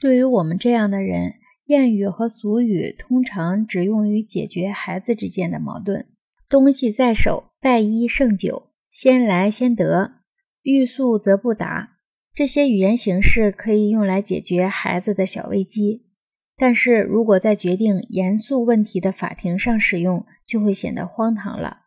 对于我们这样的人，谚语和俗语通常只用于解决孩子之间的矛盾。东西在手，拜一胜九，先来先得，欲速则不达。这些语言形式可以用来解决孩子的小危机，但是如果在决定严肃问题的法庭上使用，就会显得荒唐了。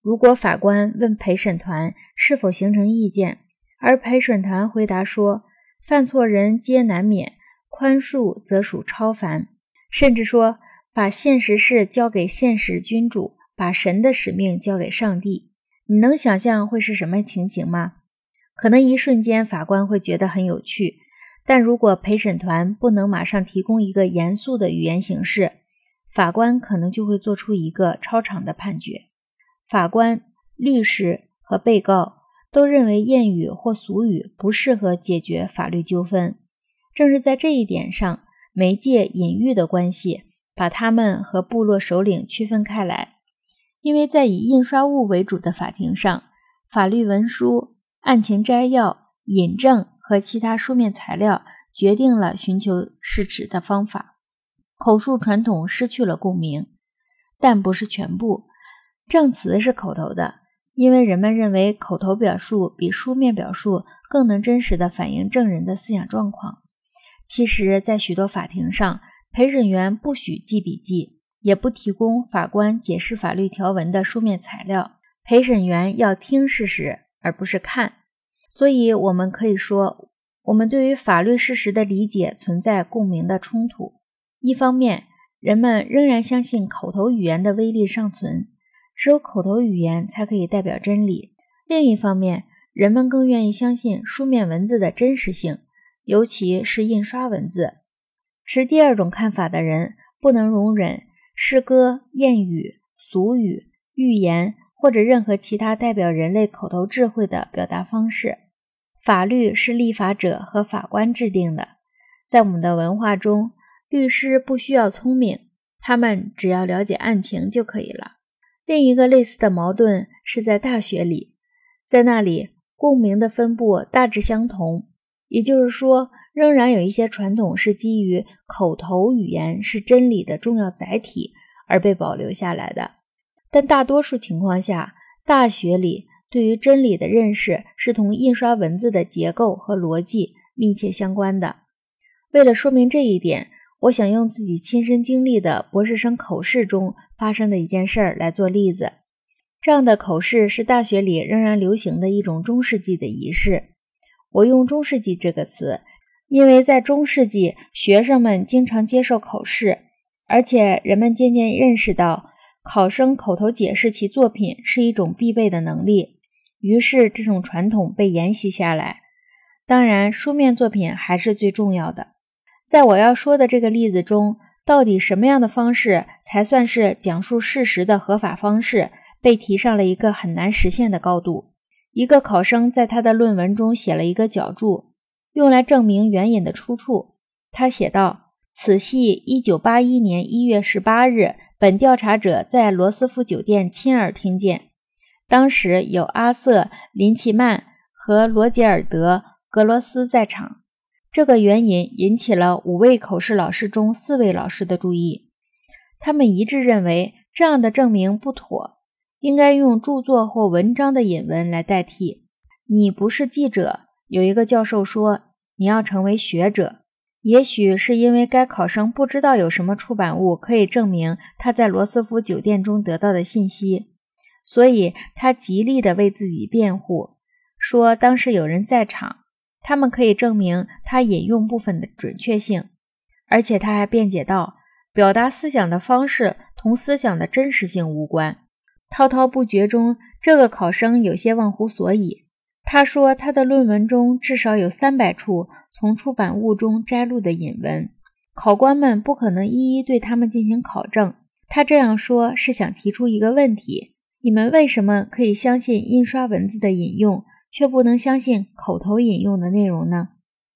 如果法官问陪审团是否形成意见，而陪审团回答说犯错人皆难免。宽恕则属超凡，甚至说把现实事交给现实君主，把神的使命交给上帝。你能想象会是什么情形吗？可能一瞬间法官会觉得很有趣，但如果陪审团不能马上提供一个严肃的语言形式，法官可能就会做出一个超长的判决。法官、律师和被告都认为谚语或俗语不适合解决法律纠纷。正是在这一点上，媒介隐喻的关系把他们和部落首领区分开来。因为在以印刷物为主的法庭上，法律文书、案情摘要、引证和其他书面材料决定了寻求事实的方法。口述传统失去了共鸣，但不是全部。证词是口头的，因为人们认为口头表述比书面表述更能真实地反映证人的思想状况。其实，在许多法庭上，陪审员不许记笔记，也不提供法官解释法律条文的书面材料。陪审员要听事实，而不是看。所以，我们可以说，我们对于法律事实的理解存在共鸣的冲突。一方面，人们仍然相信口头语言的威力尚存，只有口头语言才可以代表真理；另一方面，人们更愿意相信书面文字的真实性。尤其是印刷文字，持第二种看法的人不能容忍诗歌、谚语、俗语、寓言或者任何其他代表人类口头智慧的表达方式。法律是立法者和法官制定的，在我们的文化中，律师不需要聪明，他们只要了解案情就可以了。另一个类似的矛盾是在大学里，在那里共鸣的分布大致相同。也就是说，仍然有一些传统是基于口头语言是真理的重要载体而被保留下来的，但大多数情况下，大学里对于真理的认识是同印刷文字的结构和逻辑密切相关的。为了说明这一点，我想用自己亲身经历的博士生口试中发生的一件事儿来做例子。这样的口试是大学里仍然流行的一种中世纪的仪式。我用“中世纪”这个词，因为在中世纪，学生们经常接受口试，而且人们渐渐认识到，考生口头解释其作品是一种必备的能力。于是，这种传统被沿袭下来。当然，书面作品还是最重要的。在我要说的这个例子中，到底什么样的方式才算是讲述事实的合法方式，被提上了一个很难实现的高度。一个考生在他的论文中写了一个脚注，用来证明援引的出处。他写道：“此系一九八一年一月十八日，本调查者在罗斯福酒店亲耳听见。当时有阿瑟·林奇曼和罗杰尔德·格罗斯在场。这个援引引起了五位口试老师中四位老师的注意，他们一致认为这样的证明不妥。”应该用著作或文章的引文来代替。你不是记者。有一个教授说：“你要成为学者。”也许是因为该考生不知道有什么出版物可以证明他在罗斯福酒店中得到的信息，所以他极力地为自己辩护，说当时有人在场，他们可以证明他引用部分的准确性。而且他还辩解道：“表达思想的方式同思想的真实性无关。”滔滔不绝中，这个考生有些忘乎所以。他说，他的论文中至少有三百处从出版物中摘录的引文，考官们不可能一一对他们进行考证。他这样说是想提出一个问题：你们为什么可以相信印刷文字的引用，却不能相信口头引用的内容呢？